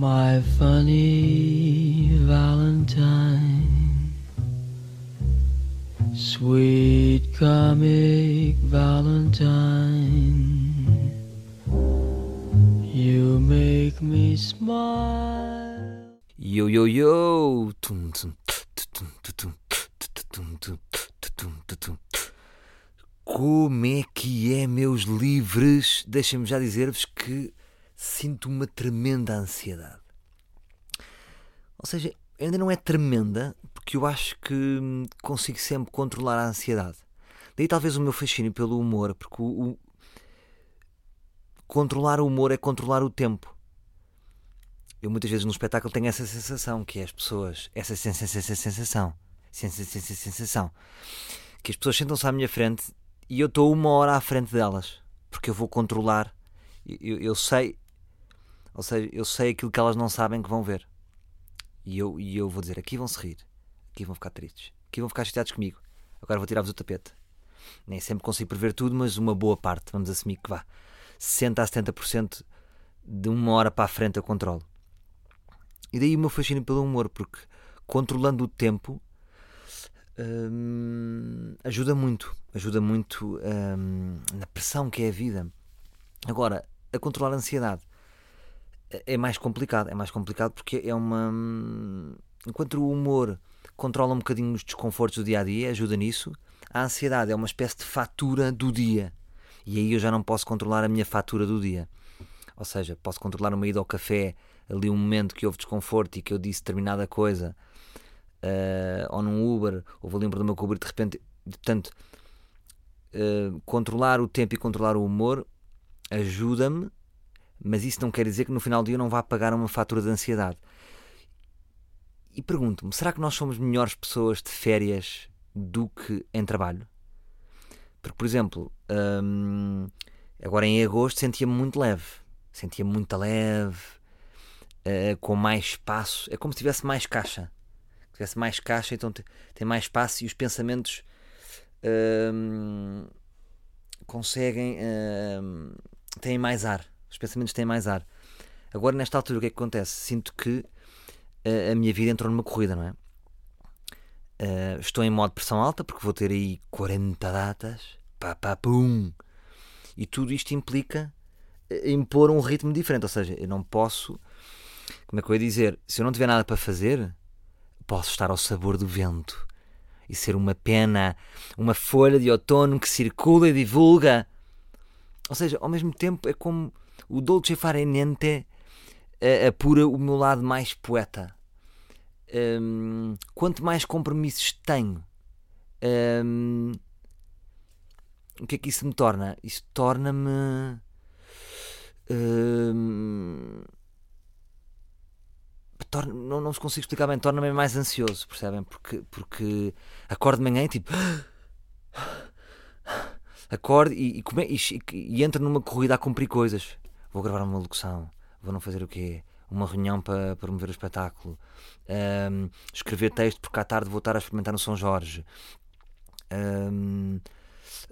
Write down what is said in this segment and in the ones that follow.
My funny Valentine, sweet comic Valentine, you make me smile. Yo, yo, yo! Tum, tum, tum, tum, tum, tum, tum, tum. Como é que é, meus livres? Deixem-me já dizer-vos que sinto uma tremenda ansiedade. Ou seja, ainda não é tremenda, porque eu acho que hum, consigo sempre controlar a ansiedade. Daí talvez o meu fascínio pelo humor, porque o, o- controlar o humor é controlar o tempo. Eu muitas vezes no espetáculo tenho essa sensação, que é as pessoas, essa sen- sen- sen- sen- sensação, sen- sen- sen- sen- sensação, que as pessoas sentam-se à minha frente e eu estou uma hora à frente delas, porque eu vou controlar, eu- eu sei, ou seja, eu sei aquilo que elas não sabem que vão ver. E eu, e eu vou dizer, aqui vão se rir, aqui vão ficar tristes, aqui vão ficar chateados comigo, agora vou tirar-vos o tapete. Nem sempre consigo prever tudo, mas uma boa parte, vamos assumir que vá, 60 a 70% de uma hora para a frente eu controlo. E daí o meu fascínio pelo humor, porque controlando o tempo hum, ajuda muito. Ajuda muito hum, na pressão que é a vida. Agora, a controlar a ansiedade é mais complicado. É mais complicado porque é uma. hum, Enquanto o humor controla um bocadinho os desconfortos do dia a dia, ajuda nisso, a ansiedade é uma espécie de fatura do dia. E aí eu já não posso controlar a minha fatura do dia. Ou seja, posso controlar uma ida ao café, ali um momento que houve desconforto e que eu disse determinada coisa, eh, ou num Uber, ou vou lembrar do meu Uber e de repente. Portanto, eh, controlar o tempo e controlar o humor ajuda-me, mas isso não quer dizer que no final do dia não vá pagar uma fatura de ansiedade. E pergunto-me: será que nós somos melhores pessoas de férias do que em trabalho? Porque, por exemplo, hum, agora em agosto sentia-me muito leve. Sentia-me muito leve, eh, com mais espaço. É como se tivesse mais caixa. Tivesse mais caixa, então te- tem mais espaço e os pensamentos hum, conseguem. hum, têm mais ar. Os pensamentos têm mais ar. Agora, nesta altura, o que é que acontece? Sinto que eh, a minha vida entrou numa corrida, não é? Eh, estou em modo pressão alta porque vou ter aí 40 datas. Pá, pá, pum! E tudo isto implica eh, impor um ritmo diferente. Ou seja, eu não posso. Como é que eu ia dizer? Se eu não tiver nada para fazer, posso estar ao sabor do vento e ser uma pena, uma folha de outono que circula e divulga. Ou seja, ao mesmo tempo é como o Dolce Far Niente eh, apura o meu lado mais poeta. Hum, quanto mais compromissos tenho, hum, o que é que isso me torna? Isso torna-me. hum, torna- não, não vos consigo explicar bem, torna-me mais ansioso, percebem? Porque, porque acordo de manhã e tipo. Acordo e, e, come- e, e entro numa corrida a cumprir coisas. Vou gravar uma locução, vou não fazer o quê? Uma reunião para promover o espetáculo, Ahm, escrever texto porque à tarde vou estar a experimentar no São Jorge. Ahm,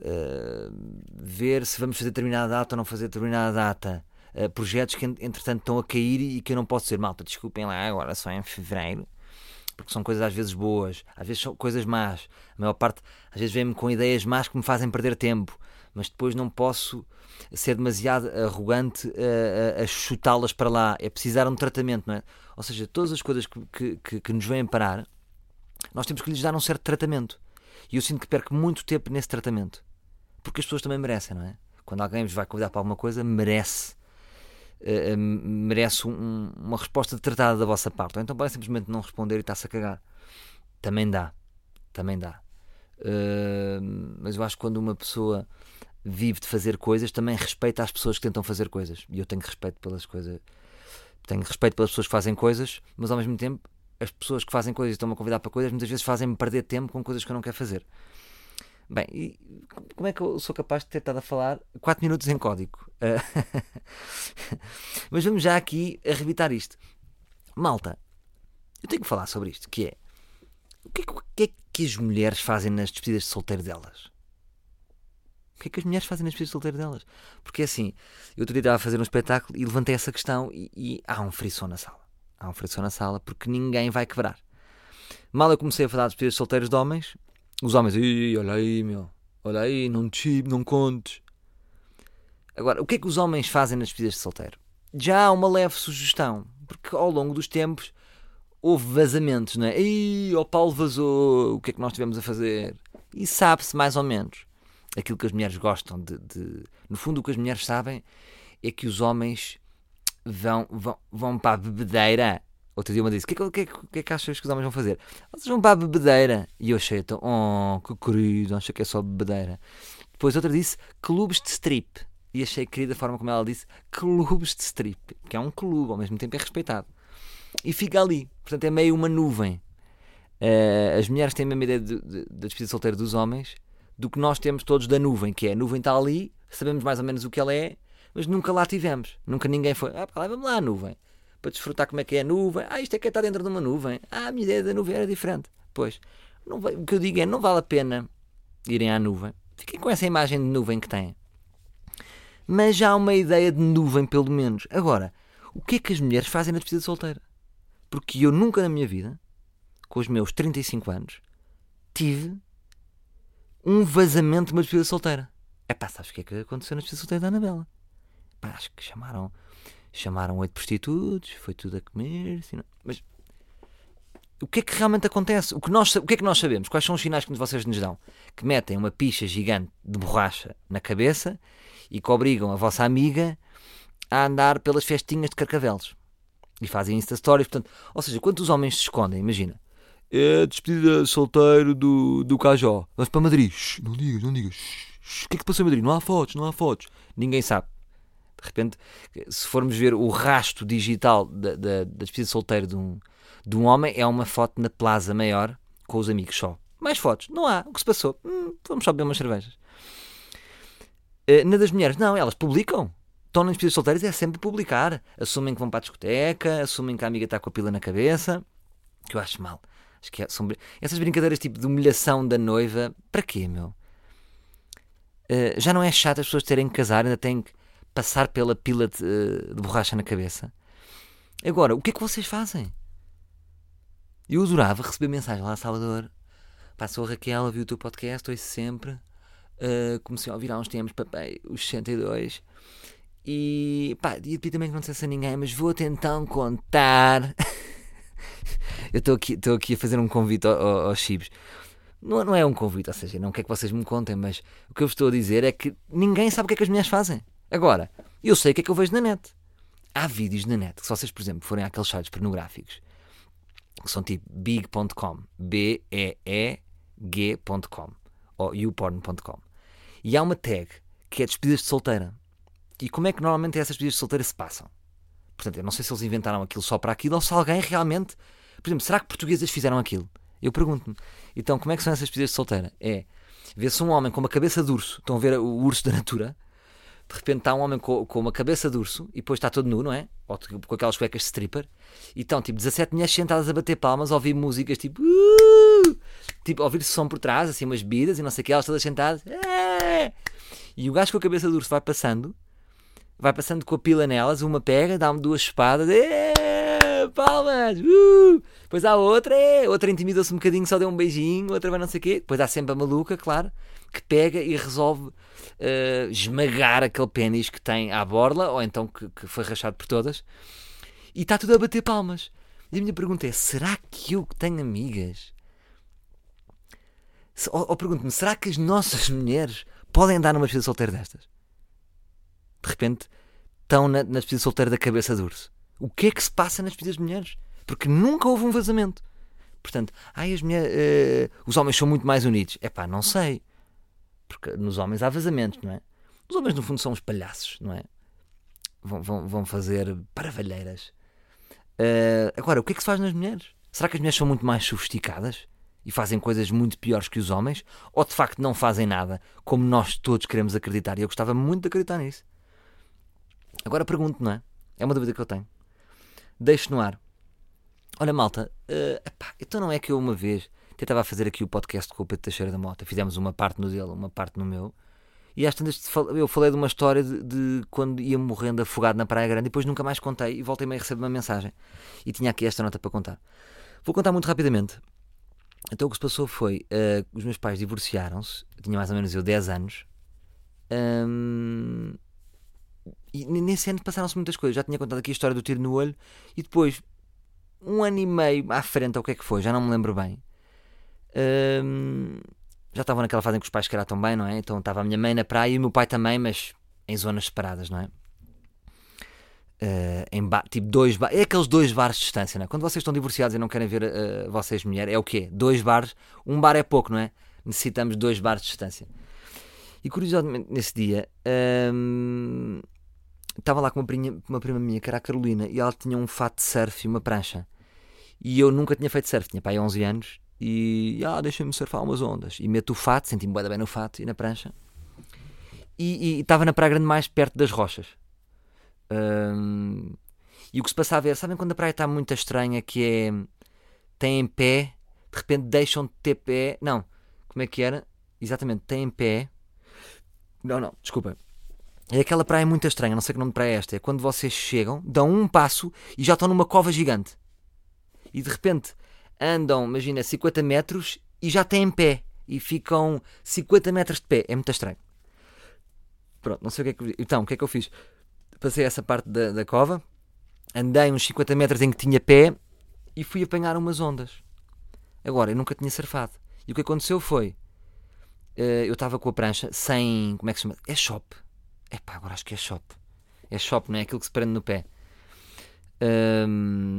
ah, ver se vamos fazer determinada data ou não fazer determinada data. Ah, projetos que en- entretanto estão a cair e que eu não posso dizer, malta, desculpem lá, agora só em fevereiro, porque são coisas às vezes boas, às vezes são coisas más. A maior parte, às vezes, vem-me com ideias más que me fazem perder tempo, mas depois não posso ser demasiado arrogante a, a- a chutá-las para lá. É precisar um tratamento, não é? Ou seja, todas as coisas que, que, que- que nos vêm parar, nós temos que lhes dar um certo tratamento. E eu sinto que perco muito tempo nesse tratamento. Porque as pessoas também merecem, não é? Quando alguém vos vai convidar para alguma coisa, merece. Eh, merece um- uma resposta tratada da vossa parte. Ou então podem simplesmente não responder e está-se a cagar. Também dá. Também dá. Eh, mas eu acho que quando uma pessoa vive de fazer coisas, também respeita as pessoas que tentam fazer coisas. E eu tenho respeito pelas coisas. Tenho respeito pelas pessoas que fazem coisas, mas ao mesmo tempo, as pessoas que fazem coisas e estão-me a convidar para coisas, muitas vezes fazem-me perder tempo com coisas que eu não quero fazer. Bem, e como é que eu sou capaz de ter estado a falar 4 minutos em código? Eh, Mas vamos já aqui arrebitar isto. Malta, eu tenho que falar sobre isto, que é o que é, que- é que as mulheres fazem nas despedidas de solteiro delas? O que é que as mulheres fazem nas despedidas de solteiro delas? Porque assim, eu outro dia estava a fazer um espetáculo e levantei essa questão e, e há um frisson na sala. Há um frisson na sala porque ninguém vai quebrar. Mal eu comecei a falar de despedidas de solteiros de homens, os homens, Ih, olha aí, meu, olha aí, não te não contes. Agora, o que é que os homens fazem nas despedidas de solteiro? Já há uma leve sugestão, porque ao longo dos tempos houve vazamentos, não é? Ih, o Paulo vazou, o que é que nós tivemos a fazer? E sabe-se mais ou menos aquilo que as mulheres gostam de, de, No fundo, o que as mulheres sabem é que os homens vão, vão, vão para a bebedeira. Outro dia uma disse: O que, é, que, que, que é que achas que os homens vão fazer? Vocês vão para a bebedeira. E eu achei, então, oh, que querido, achei que é só bebedeira. Depois outra disse: Clubes de strip. E achei querida a forma como ela disse: Clubes de strip. Que é um clube, ao mesmo tempo é respeitado. E fica ali. Portanto, é meio uma nuvem. Uh, as mulheres têm a mesma ideia da de, de, de despedida solteira dos homens do que nós temos todos da nuvem, que é a nuvem está ali, sabemos mais ou menos o que ela é, mas nunca lá tivemos. Nunca ninguém foi, ah, leva-me lá a nuvem, para desfrutar como é que é a nuvem. Ah, isto é que é estar dentro de uma nuvem. Ah, a minha ideia da nuvem era diferente. Pois, não, o que eu digo é, não vale a pena irem à nuvem. Fiquem com essa imagem de nuvem que têm. Mas já há uma ideia de nuvem, pelo menos. Agora, o que é que as mulheres fazem na despedida solteira? Porque eu nunca na minha vida, com os meus 35 anos, tive um vazamento de uma despedida solteira. É pá, sabes o que é que aconteceu na despedida solteira da Anabela? Pá, acho que chamaram chamaram oito prostitutos, foi tudo a comer, assim, mas o que é que realmente acontece? O que, nós, o que é que nós sabemos? Quais são os sinais que vocês nos dão? Que metem uma picha gigante de borracha na cabeça e que obrigam a vossa amiga a andar pelas festinhas de carcavelos. E fazem Insta Stories. Portanto, ou seja, quantos homens se escondem, imagina. É a despedida solteiro do, do Cajó. Vamos para Madrid. Shhh, não digas, não digas. Shhh, o que é que passou em Madrid? Não há fotos, não há fotos. Ninguém sabe. De repente, se formos ver o rasto digital da, da, da despedida solteiro de um, de um homem, é uma foto na Plaza Maior com os amigos só. Mais fotos. Não há. O que se passou? Hum, vamos só beber umas cervejas. Uh, na das mulheres, não, elas publicam. Estão nas despedidas solteiras é sempre publicar. Assumem que vão para a discoteca, assumem que a amiga está com a pila na cabeça. Que eu acho mal. Acho que é, são, essas brincadeiras tipo de humilhação da noiva, para quê, meu? Uh, já não é chato as pessoas terem que casar, ainda têm que passar pela pila de, uh, de, borracha na cabeça. Agora, o que é que vocês fazem? Eu adorava receber mensagem lá, Salvador. Passou a Raquel, viu o teu podcast, ouço sempre. Uh, comecei a ouvir há uns tempos, papai, os 62. E pá, ia também que não dissesse a ninguém, mas vou-te então contar. eu estou aqui, aqui a fazer um convite aos chibos. Não, não é um convite, ou seja, não quer que vocês me contem, mas o que eu vos estou a dizer é que ninguém sabe o que é que as mulheres fazem. Agora, eu sei o que é que eu vejo na net. Há vídeos na net que, se vocês, por exemplo, forem àqueles sites pornográficos que são tipo big.com, B-E-E-G.com ou youporn.com, e há uma tag que é despedidas de solteira. E como é que normalmente essas despedidas de solteira se passam? Portanto, eu não sei se eles inventaram aquilo só para aquilo ou se alguém realmente. Por exemplo, será que portugueses fizeram aquilo? Eu pergunto-me. Então, como é que são essas despedidas de solteira? É. Vê-se um homem com uma cabeça de urso. Estão a ver o urso da natura? De repente está um homem com, com uma cabeça de urso e depois está todo nu, não é? Ou com aquelas cuecas de stripper. E estão tipo 17 mulheres sentadas a bater palmas, a ouvir músicas tipo. Uh! Tipo, a ouvir-se som por trás, assim, umas bebidas e não sei o que, elas todas sentadas. É! E o gajo com a cabeça de urso vai passando vai passando com a pila nelas, uma pega, dá-me duas espadas, é, palmas, uh! depois há outra, é, outra intimida-se um bocadinho, só deu um beijinho, outra vai não sei o quê, depois há sempre a maluca, claro, que pega e resolve uh, esmagar aquele pênis que tem à borla, ou então que, que foi rachado por todas, e está tudo a bater palmas. E a minha pergunta é: será que eu tenho amigas? Ou, ou pergunto-me, será que as nossas mulheres podem andar numa vida solteira destas? de repente estão na, na despedida solteira da cabeça de urso. O que é que se passa nas despedidas de mulheres? Porque nunca houve um vazamento. Portanto, ai, as mulheres, uh, os homens são muito mais unidos. É pá, não sei. Porque nos homens há vazamentos, não é? Os homens, no fundo, são os palhaços, não é? Vão, vão, vão fazer paravalheiras. Uh, agora, o que é que se faz nas mulheres? Será que as mulheres são muito mais sofisticadas? E fazem coisas muito piores que os homens? Ou de facto não fazem nada, como nós todos queremos acreditar? E eu gostava muito de acreditar nisso. Agora pergunto, não é? É uma dúvida que eu tenho. Deixo no ar. Olha, malta, uh, epá, então não é que eu uma vez tentava fazer aqui o podcast com o Pedro Teixeira da Mota, fizemos uma parte no dele, uma parte no meu, E às tantas eu falei de uma história de, de, quando ia morrendo afogado na Praia Grande e depois nunca mais contei e voltei meio a receber uma mensagem. E tinha aqui esta nota para contar. Vou contar muito rapidamente. Então o que se passou foi, uh, os meus pais divorciaram-se, tinha mais ou menos eu 10 anos, um, e nesse ano passaram-se muitas coisas. Já tinha contado aqui a história do tiro no olho, e depois, um ano e meio à frente, ou o que é que foi, já não me lembro bem. Um, já estavam naquela fase em que os pais tão bem, não é? Então estava a minha mãe na praia e o meu pai também, mas em zonas separadas, não é? Uh, em tipo dois bar, é aqueles dois bares de distância, não é? Quando vocês estão divorciados e não querem ver uh, vocês mulher, é o quê? Dois bares, um bar é pouco, não é? Necessitamos dois bares de distância. E curiosamente nesse dia um, estava lá com uma prima, uma prima minha que era a Carolina e ela tinha um fato de surf e uma prancha. E eu nunca tinha feito surf, tinha pai 11 anos e ah, deixa-me surfar umas ondas. E meto o fato, senti-me bem no fato e na prancha. E estava na praia grande mais perto das rochas. E o que se passava era, sabem quando a praia está muito estranha, que é tem pé, de repente deixam de ter pé. Não, como é que era? Exatamente, tem pé. Não, não, desculpa. É aquela praia muito estranha, não sei que nome de praia é esta. É quando vocês chegam, dão um passo e já estão numa cova gigante. E de repente andam, imagina, 50 metros e já têm pé. E ficam 50 metros de pé. É muito estranho. Pronto, não sei o que é que. Então, o que é que eu fiz? passei essa parte da, da cova, andei uns 50 metros em que tinha pé e fui apanhar umas ondas. Agora, eu nunca tinha surfado. E o que aconteceu foi. Uh, eu estava com a prancha sem. Como é que se chama? É shop. É pá, agora acho que é shop. É shop, não é aquilo que se prende no pé.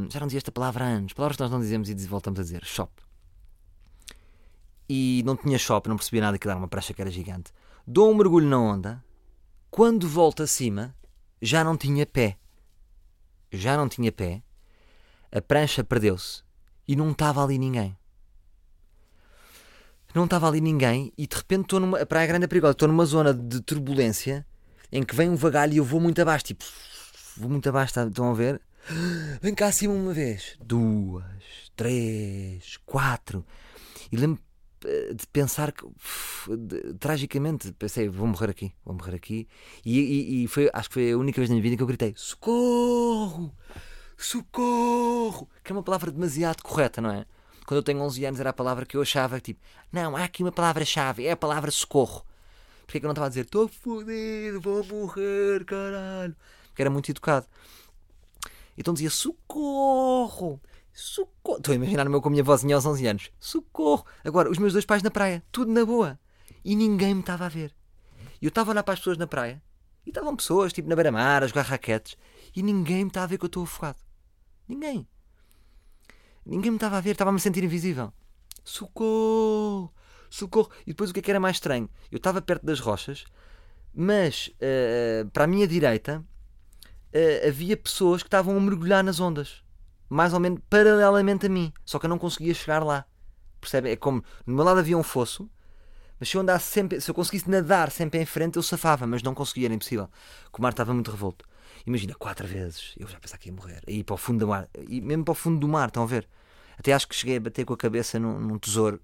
Já não dizia esta palavra há anos. Palavras que nós não dizemos e voltamos a dizer. Shop. E não tinha shop, não percebia nada que era uma prancha que era gigante. Dou um mergulho na onda. Quando volto acima, já não tinha pé. Já não tinha pé. A prancha perdeu-se. E não estava ali ninguém. Não estava ali ninguém e de repente estou numa. A Praia Grande é perigosa. Estou numa zona de turbulência em que vem um vagalho e eu vou muito abaixo. Tipo, vou muito abaixo, tá, estão a ver? Vem cá acima uma vez. Duas, três, quatro. E lembro eh, de pensar que tragicamente pensei vou morrer aqui vou morrer aqui e, e, e, foi acho que foi a única vez na minha vida que eu gritei socorro socorro que é uma palavra demasiado correta não é quando eu tenho 11 anos era a palavra que eu achava tipo não há aqui uma palavra-chave é a palavra socorro porque é que eu não estava a dizer estou fodido vou morrer caralho porque era muito educado então dizia socorro Socorro. Estou a imaginar o meu com a minha vozinha aos 11 anos. Socorro. Agora, os meus dois pais na praia. Tudo na boa. E ninguém me estava a ver. E eu estava a olhar para as pessoas na praia. E estavam pessoas, tipo na beira-mar, a jogar raquetes. E ninguém me estava a ver que eu estou afogado. Ninguém. Ninguém me estava a ver. Estava a me sentir invisível. Socorro. Socorro. E depois o que, é que era mais estranho? Eu estava perto das rochas, mas uh, para a minha direita uh, havia pessoas que estavam a mergulhar nas ondas mais ou menos paralelamente a mim, só que eu não conseguia chegar lá. Percebe? É como no meu lado havia um fosso, mas se eu andasse sempre, se eu conseguisse nadar sempre em frente, eu safava, mas não conseguia, era impossível. O mar estava muito revolto. Imagina, quatro vezes, eu já pensava que ia morrer, aí para o fundo do mar, e mesmo para o fundo do mar, estão a ver? Até acho que cheguei a bater com a cabeça num, num tesouro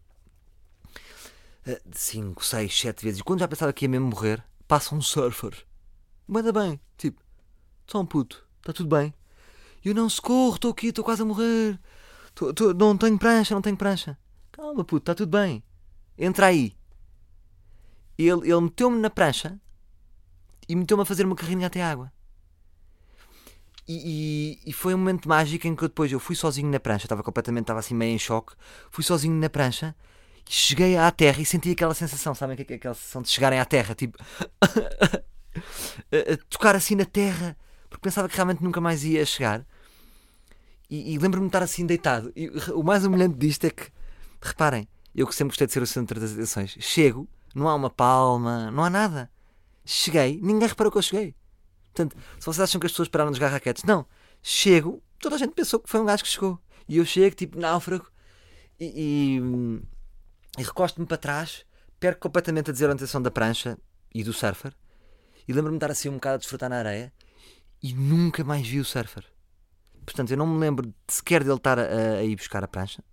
eh, cinco, seis, sete vezes. E quando já pensava que ia mesmo morrer, passa um surfer. Manda bem, tipo, só um puto, está tudo bem. E eu não socorro, estou aqui, estou quase a morrer. Tô, tô, não tenho prancha, não tenho prancha. Calma, puto, está tudo bem. Entra aí. Ele, ele meteu-me na prancha e meteu-me a fazer uma carrinha até água. E, e, e, foi um momento mágico em que depois eu fui sozinho na prancha, estava completamente, estava assim meio em choque. Fui sozinho na prancha, cheguei à terra e senti aquela sensação, sabem que é aquela sensação de chegarem à terra, tipo, tocar assim na terra, porque pensava que realmente nunca mais ia chegar. E, e lembro-me de estar assim deitado. E o mais humilhante disto é que, reparem, eu que sempre gostei de ser o centro das atenções, chego, não há uma palma, não há nada. Cheguei, ninguém reparou que eu cheguei. Portanto, se vocês acham que as pessoas pararam de jogar raquetes, não. Chego, toda a gente pensou que foi um gajo que chegou. E eu chego, tipo, náufrago, e, e, e recosto-me para trás, perco completamente a desorientação da prancha e do surfer, e lembro-me de estar assim um bocado a desfrutar na areia, e nunca mais vi o surfer. Portanto, eu não me lembro sequer dele estar a, a ir buscar a prancha.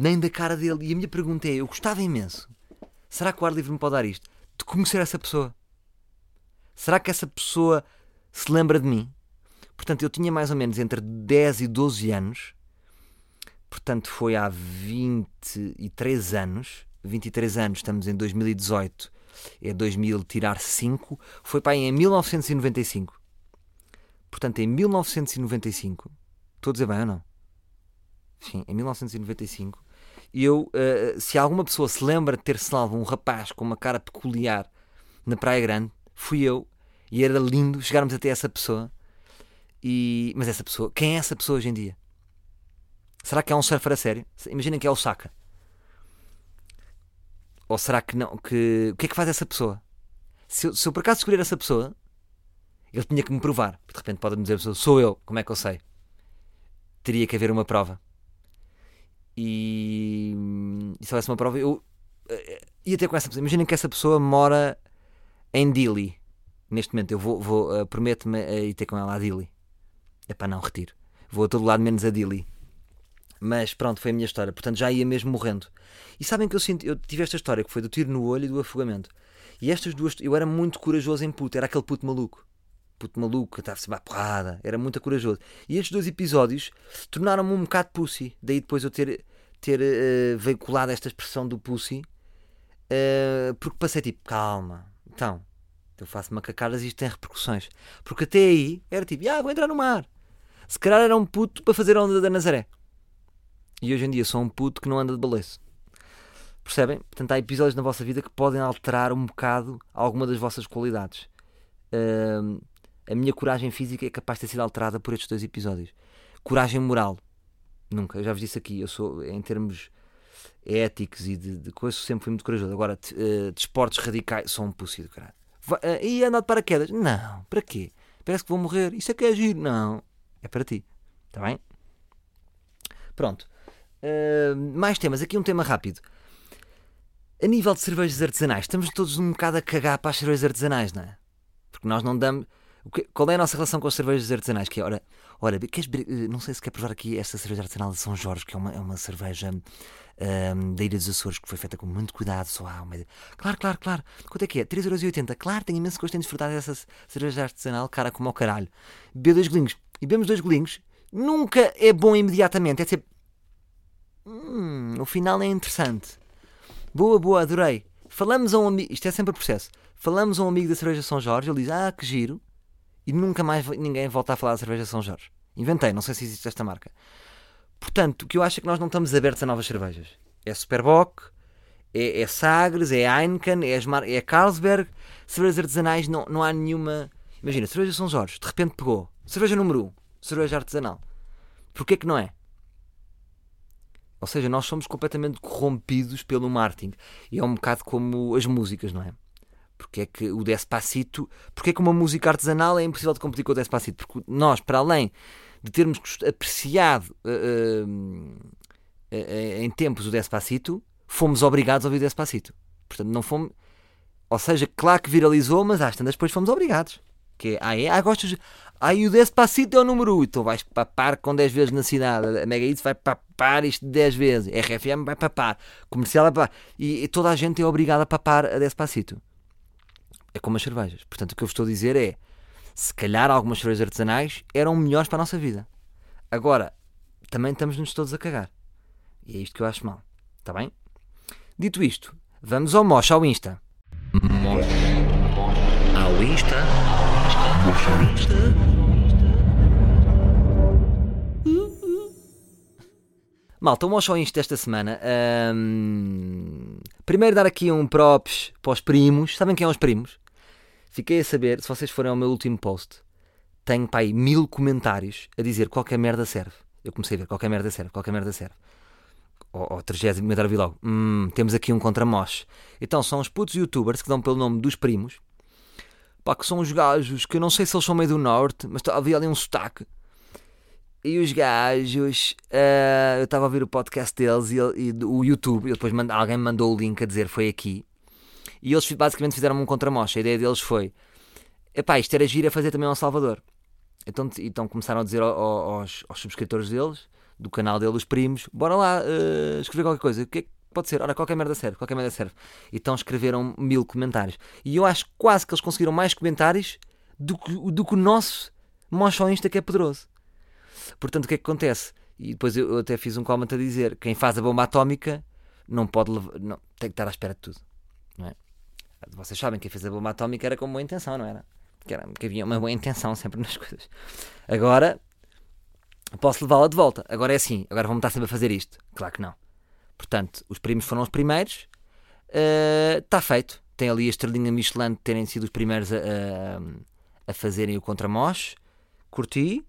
nem da cara dele. E a minha pergunta é: eu gostava imenso Será que o ar livre me pode dar isto? De conhecer essa pessoa. Será que essa pessoa se lembra de mim? Portanto, eu tinha mais ou menos entre 10 e 12 anos. Portanto, foi há 23 anos. 23 anos, estamos em 2018. É 2000 tirar 5. Foi para em 1995. Portanto, em 1995. Estou a dizer bem ou não? Sim, em 1995. Eu, uh, se alguma pessoa se lembra de ter salvo um rapaz com uma cara peculiar na Praia Grande, fui eu. E era lindo chegarmos até essa pessoa. E... Mas essa pessoa, quem é essa pessoa hoje em dia? Será que é um surfer a sério? Imaginem que é o Saka. Ou será que não? Que... O que é que faz essa pessoa? Se eu, se eu por acaso escolher essa pessoa, ele tinha que me provar. De repente pode-me dizer, sou eu, como é que eu sei? Teria que haver uma prova. E, e se houvesse uma prova, eu uh, ia ter com essa pessoa. Imaginem que essa pessoa mora em Dili. Neste momento, eu vou, vou uh, prometo-me a ir ter com ela a Dili. É para não retiro. Vou a todo lado menos a Dili. Mas pronto, foi a minha história. Portanto, já ia mesmo morrendo. E sabem que eu sinto, eu tive esta história que foi do tiro no olho e do afogamento. E estas duas, eu era muito corajoso em puto, era aquele puto maluco puto maluco, estava-se a porrada, era muito corajoso. E estes dois episódios tornaram-me um bocado pussy. Daí depois eu ter, ter uh, veiculado esta expressão do pussy, uh, porque passei tipo, calma, então, eu faço macacadas e isto tem repercussões. Porque até aí era tipo, ah, vou entrar no mar. Se calhar era um puto para fazer a onda da Nazaré. E hoje em dia sou um puto que não anda de baleço. Percebem? Portanto, há episódios na vossa vida que podem alterar um bocado alguma das vossas qualidades. Uh, a minha coragem física é capaz de ter sido alterada por estes dois episódios. Coragem moral, nunca. Eu já vos disse aqui, eu sou, em termos éticos e de, de coisas, sempre fui muito corajoso. Agora, de, uh, de esportes radicais, sou um pussy do caralho. Uh, e andar de paraquedas? Não, para quê? Parece que vou morrer. Isso é que é agir. Não, é para ti. Está bem? Pronto. Mais temas. Aqui um tema rápido. A nível de cervejas artesanais, estamos todos um bocado a cagar para as cervejas artesanais, não é? Porque nós não damos qual é a nossa relação com as cervejas artesanais? Que é, ora, ora queres, eh, não sei se quer provar aqui esta cerveja artesanal de São Jorge, que é uma, é uma cerveja um, da Ilha dos Açores, que foi feita com muito cuidado, só há uma... Claro, claro, claro. Quanto é que é? 3,80€. Claro, tenho imenso gosto em desfrutar dessa cerveja artesanal, cara como ao caralho. Bebe dois golinhos. E bebemos dois golinhos. Nunca é bom imediatamente. É tipo... Hum, o final é interessante. Boa, boa, adorei. Falamos a um amigo... Isto é sempre o processo. Falamos a um amigo da cerveja São Jorge, ele diz, ah, que giro e nunca mais ninguém volta a falar da cerveja São Jorge. Inventei, não sei se existe esta marca. Portanto, o que eu acho é que nós não estamos abertos a novas cervejas. É Superbock, é, é Sagres, é Heineken, é, Mar... é Carlsberg. Cervejas artesanais não, não há nenhuma. Imagina, cerveja São Jorge, de repente pegou. Cerveja número 1, um, cerveja artesanal. Porquê que não é? Ou seja, nós somos completamente corrompidos pelo marketing. E é um bocado como as músicas, não é? Porque é que o Despacito, porque é que uma música artesanal é impossível de competir com o Despacito? Porque nós, para além de termos apreciado uh, uh, uh, em tempos o Despacito, fomos obrigados a ouvir o Despacito. Portanto, não fomos. Ou seja, claro que viralizou, mas às tantas depois fomos obrigados. Que é, ah, é? Ah, gostas. E o Despacito é o número 1. Então vais papar com 10 vezes na cidade. A Mega Hits vai papar isto 10 vezes. RFM vai papar. Comercial vai papar. E, e toda a gente é obrigada a papar a Despacito é como as cervejas. Portanto, o que eu vos estou a dizer é: se calhar algumas cervejas artesanais eram melhores para a nossa vida. Agora, também estamos-nos todos a cagar. E é isto que eu acho mal. Está bem? Dito isto, vamos ao Mosh, ao Insta. Mosh. Ao Insta. Malta, Mosh ao Insta desta semana. Um... Primeiro dar aqui um props para os primos. Sabem quem são os primos? Fiquei a saber, se vocês forem ao meu último post, tenho pá, aí mil comentários a dizer qualquer merda serve. Eu comecei a ver qualquer merda serve, qualquer merda serve. Ou, ou 30 comentário vi logo, hum, temos aqui um contra-mosh. Então são os putos youtubers que dão pelo nome dos primos, pá, que são os gajos que eu não sei se eles são meio do norte, mas havia ali um sotaque. E os gajos, uh, eu estava a ouvir o podcast deles e, e o YouTube, e depois mand, alguém me mandou o link a dizer foi aqui. E eles basicamente fizeram um contramocha. A ideia deles foi: epá, isto era giro a fazer também ao Salvador. Então, então começaram a dizer aos, aos, subscritores deles, do canal deles, os primos, bora lá uh, escrever qualquer coisa. O que, é, pode ser, ora, qualquer merda serve, qualquer merda serve. Então escreveram mil comentários. E eu acho quase que eles conseguiram mais comentários do que, do que o nosso mocho Insta que é poderoso. Portanto, o que é que acontece? E depois eu, eu até fiz um comment a dizer: quem faz a bomba atómica não pode levar, não, tem que estar à espera de tudo. Não é? Vocês sabem que quem fez a bomba atómica era com boa intenção, não era? Que, era, que havia uma boa intenção sempre nas coisas. Agora posso levá-la de volta. Agora é assim, agora vamos estar sempre a fazer isto. Claro que não. Portanto, os primos foram os primeiros, está uh, feito. Tem ali a estrelinha Michelin de terem sido os primeiros a, a, a fazerem o contramós. Curti.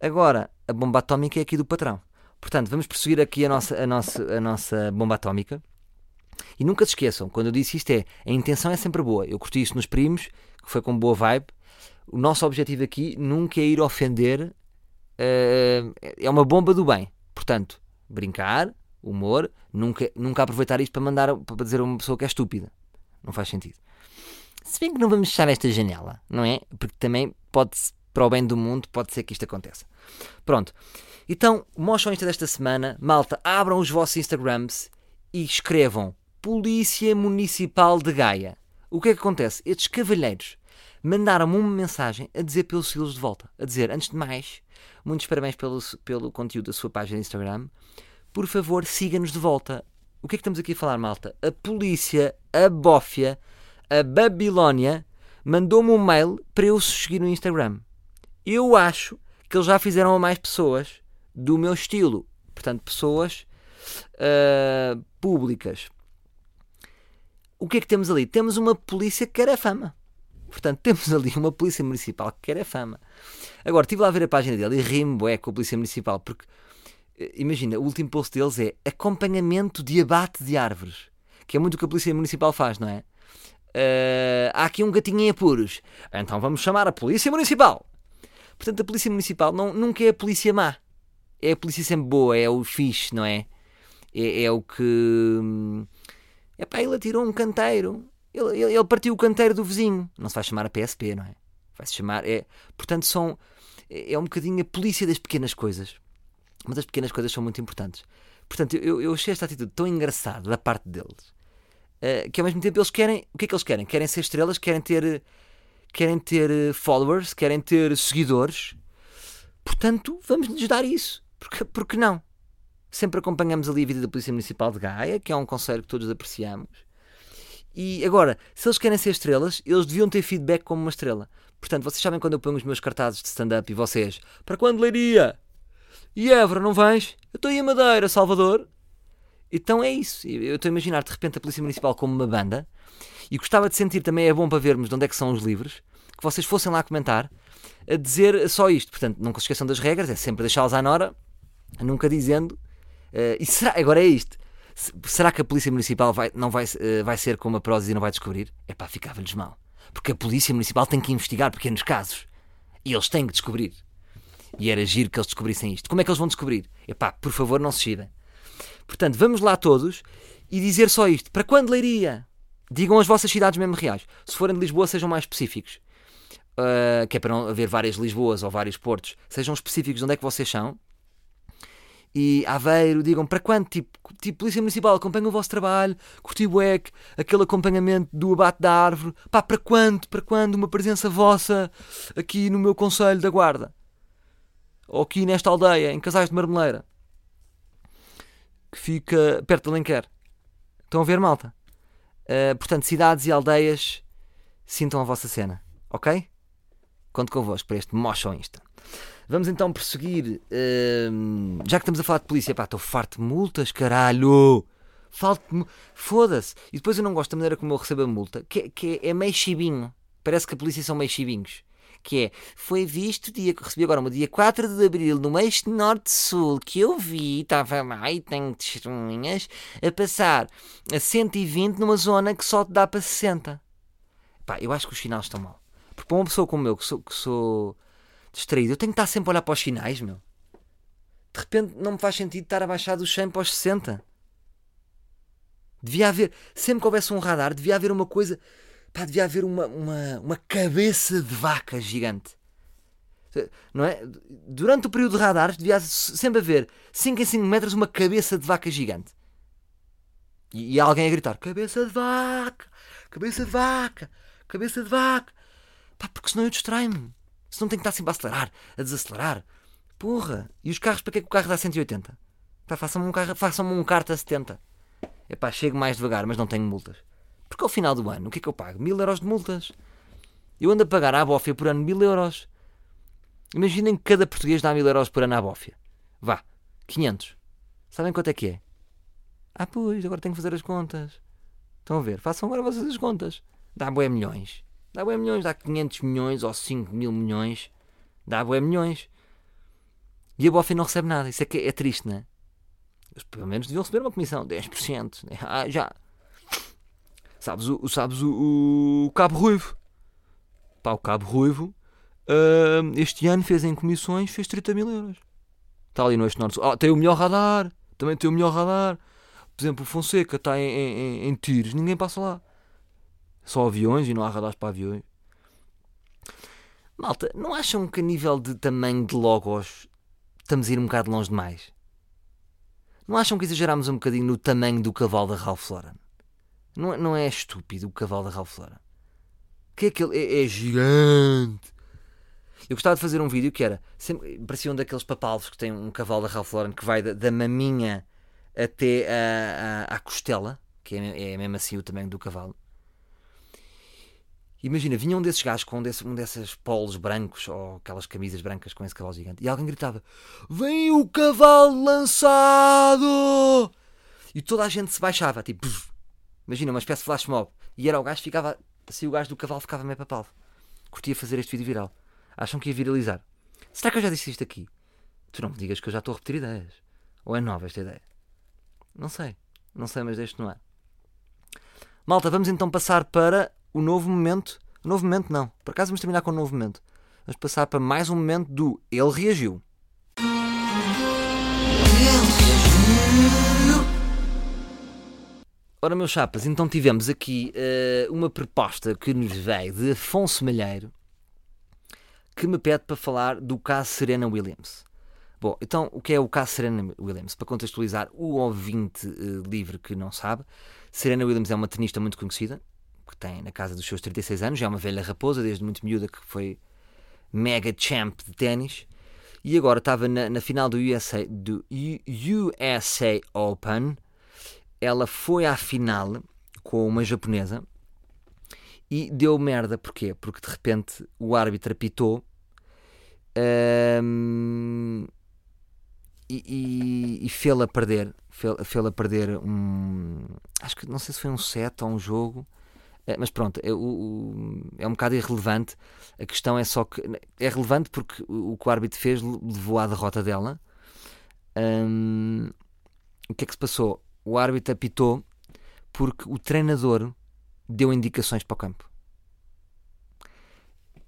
Agora, a bomba atómica é aqui do patrão. Portanto, vamos perseguir aqui a nossa, a nossa, a nossa bomba atómica. E nunca se esqueçam, quando eu disse isto é, a intenção é sempre boa. Eu curti isto nos primos, que foi com boa vibe. O nosso objetivo aqui nunca é ir ofender uh, é uma bomba do bem. Portanto, brincar, humor, nunca, nunca aproveitar isto para mandar para dizer a uma pessoa que é estúpida. Não faz sentido. Se bem que não vamos fechar esta janela, não é? Porque também pode para o bem do mundo, pode ser que isto aconteça. Pronto. Então, mostram isto desta semana. Malta, abram os vossos Instagrams e escrevam Polícia Municipal de Gaia. O que é que acontece? Estes cavalheiros mandaram-me uma mensagem a dizer pelos selos de volta. A dizer, antes de mais, Muitos parabéns pelo, pelo conteúdo da sua página de Instagram. Por favor, siga-nos de volta. O que é que estamos aqui a falar, malta? A polícia, a bófia, a Babilónia mandou-me um mail para eu seguir no Instagram. Eu acho que eles já fizeram a mais pessoas do meu estilo. Portanto, pessoas uh, públicas. O que é que temos ali? Temos uma polícia que quer a fama. Portanto, temos ali uma polícia municipal que quer a fama. Agora, estive lá a ver a página dele e rimo é com a polícia municipal, porque imagina, o último post deles é acompanhamento de abate de árvores, que é muito o que a polícia municipal faz, não é? Uh, há aqui um gatinho em apuros, então vamos chamar a polícia municipal. Portanto, a polícia municipal não, nunca é a polícia má, é a polícia sempre boa, é o fixe, não é? É, é o que. É pá, ele atirou um canteiro, ele, ele, ele, partiu o canteiro do vizinho. Não se vai chamar a PSP, não é? Vai se chamar. É, portanto, são, é um bocadinho a polícia das pequenas coisas. Mas as pequenas coisas são muito importantes. Portanto, eu, eu achei esta atitude tão engraçada da parte deles uh, que ao mesmo tempo eles querem. O que é que eles querem? Querem ser estrelas, querem ter, querem ter eh, followers, querem ter seguidores. Portanto, vamos lhes dar isso. Porque, porque não? Sempre acompanhamos ali a vida da Polícia Municipal de Gaia, que é um conselho que todos apreciamos. E agora, se eles querem ser estrelas, eles deviam ter feedback como uma estrela. Portanto, vocês sabem quando eu ponho os meus cartazes de stand-up e vocês, para quando Leiria? E Évora, não vens? Eu estou aí a Madeira, Salvador. Então é isso. Eu estou a imaginar de repente a Polícia Municipal como uma banda e gostava de sentir também, é bom para vermos de onde é que são os livros, que vocês fossem lá comentar a dizer só isto. Portanto, não se esqueçam das regras, é sempre deixá-las à Nora, nunca dizendo. Uh, e será, agora é isto. Será que a Polícia Municipal vai, não vai, uh, vai ser como a Prozis e não vai descobrir? É pá, ficava-lhes mal. Porque a Polícia Municipal tem que investigar pequenos casos. E eles têm que descobrir. E era giro que eles descobrissem isto. Como é que eles vão descobrir? É pá, por favor, não se xidem. Portanto, vamos lá todos e dizer só isto. Para quando Leiria? Digam as vossas cidades mesmo reais. Se forem de Lisboa, sejam mais específicos. Uh, que é para não haver várias Lisboas ou vários Portos. Sejam específicos de onde é que vocês são e Aveiro, digam para quando? Tipo, tipo Polícia Municipal, acompanha o vosso trabalho, curti o EC, aquele acompanhamento do abate da árvore, pá, para quando? Para quando uma presença vossa aqui no meu Conselho da Guarda? Ou aqui nesta aldeia, em Casais de Marmeleira, que fica perto de Alenquer. Estão a ver, malta? Uh, portanto, cidades e aldeias, sintam a vossa cena, ok? Conto convosco para este Mocho Insta. Vamos então prosseguir. Uh, já que estamos a falar de polícia, pá, estou farto de multas, caralho! Falta Foda-se! E depois eu não gosto da maneira como eu recebo a multa, que, é, que é, é meio chibinho. Parece que a polícia são meio chibinhos. Que é, foi visto, dia recebi agora, no dia 4 de abril, no eixo norte-sul, que eu vi, estava lá e tenho testemunhas, a passar a 120 numa zona que só te dá para 60. Pá, eu acho que os sinais estão mal. Porque para uma pessoa como eu, que sou, que sou distraído. Eu tenho que estar sempre a olhar para os sinais, meu. De repente não me faz sentido estar a baixar do 100 para os 60. Devia haver, sempre que houvesse um radar, devia haver uma coisa, pá, devia haver uma, uma, uma cabeça de vaca gigante. Não é? Durante o período de radar, devia sempre haver 5 em 5 metros uma cabeça de vaca gigante. E, e alguém a gritar: cabeça de vaca, cabeça de vaca, cabeça de vaca. Pá, porque senão eu distrai-me. Senão tenho que estar sempre a acelerar, a desacelerar. Porra! E os carros, para que é que o carro dá 180? Pá, façam-me um, carro, façam um kart a 70. Epá, chego mais devagar, mas não tenho multas. Porque ao final do ano, o que é que eu pago? Mil euros de multas. Eu ando a pagar à bófia por ano mil euros. Imaginem que cada português dá mil euros por ano à bófia. Vá, 500. Sabem quanto é que é? Ah, pois, agora tenho que fazer as contas. Estão a ver? Façam agora vocês as contas. Dá bué milhões. Dá bué milhões, dá 500 milhões ou 5 mil milhões. Dá bué milhões. E a bófia não recebe nada. Isso é que é triste, não é? Pelo menos deviam receber uma comissão, 10%. Ah, já. Sabes o, sabes o, o Cabo Ruivo? Pá, o Cabo Ruivo uh, este ano fez em comissões, fez 30 mil euros. Está ali no Oeste Norte. Ah, tem o melhor radar. Também tem o melhor radar. Por exemplo, o Fonseca está em, em, em tiros, ninguém passa lá. Só aviões e não há radares para aviões. Malta, não acham que a nível de tamanho de logos estamos a ir um bocado longe demais? Não acham que exageramos um bocadinho no tamanho do cavalo da Ralph Lauren? Não, não é estúpido o cavalo da Ralph Lauren? Que é aquele? É, é gigante. Eu gostava de fazer um vídeo que era. Sempre, parecia um daqueles papalvos que tem um cavalo da Ralph Lauren que vai da, da maminha até a, a, à costela, que é, é mesmo assim o tamanho do cavalo. Imagina, vinha um desses gajos com um, um desses polos brancos ou aquelas camisas brancas com esse cavalo gigante e alguém gritava: Vem o cavalo lançado! E toda a gente se baixava, tipo, imagina, uma espécie de flash mob. E era o gajo ficava, assim o gajo do cavalo ficava meio papado. Curtia fazer este vídeo viral. Acham que ia viralizar? Será que eu já disse isto aqui? Tu não me digas que eu já estou a repetir ideias. Ou é nova esta ideia? Não sei. Não sei, mas deixo no ar. Malta, vamos então passar para o novo momento. O novo momento não. Por acaso vamos terminar com o novo momento. Vamos passar para mais um momento do Ele Reagiu. Ora, meus chapas, então tivemos aqui uh, uma proposta que nos veio de Afonso Malheiro que me pede para falar do caso Serena Williams. Bom, então o que é o caso Serena Williams? Para contextualizar o ouvinte uh, livre que não sabe, Serena Williams é uma tenista muito conhecida, que tem na casa dos seus 36 anos, já é uma velha raposa, desde muito miúda que foi mega champ de ténis, e agora estava na, na final do USA, do USA Open, ela foi à final com uma japonesa e deu merda, porquê? Porque de repente o árbitro apitou um, e, e, e fê-la perder. Fê-la perder um. Acho que não sei se foi um set ou um jogo. Eh, mas pronto, é, o, é um bocado irrelevante. A questão é só que. É relevante porque o que o árbitro fez levou à derrota dela. Um, o que é que se passou? O árbitro apitou porque o treinador deu indicações para o campo.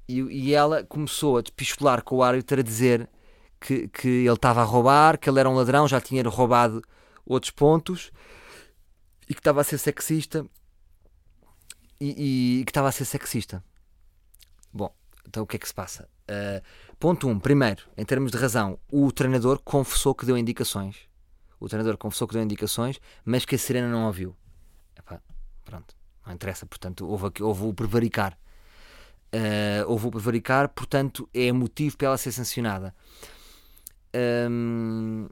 E, e ela começou a despistolar com o árbitro a dizer que, que ele estava a roubar, que ele era um ladrão, já tinha roubado outros pontos e que estava a ser sexista e, e que estava a ser sexista. Bom, então o que é que se passa? Uh, ponto 1. Um, primeiro, em termos de razão, o treinador confessou que deu indicações. O treinador confessou que deu indicações, mas que a Serena não ouviu. Epá, pronto, não interessa. Portanto, houve, houve o prevaricar. Uh, houve o prevaricar, portanto, é motivo para ela ser sancionada. Um,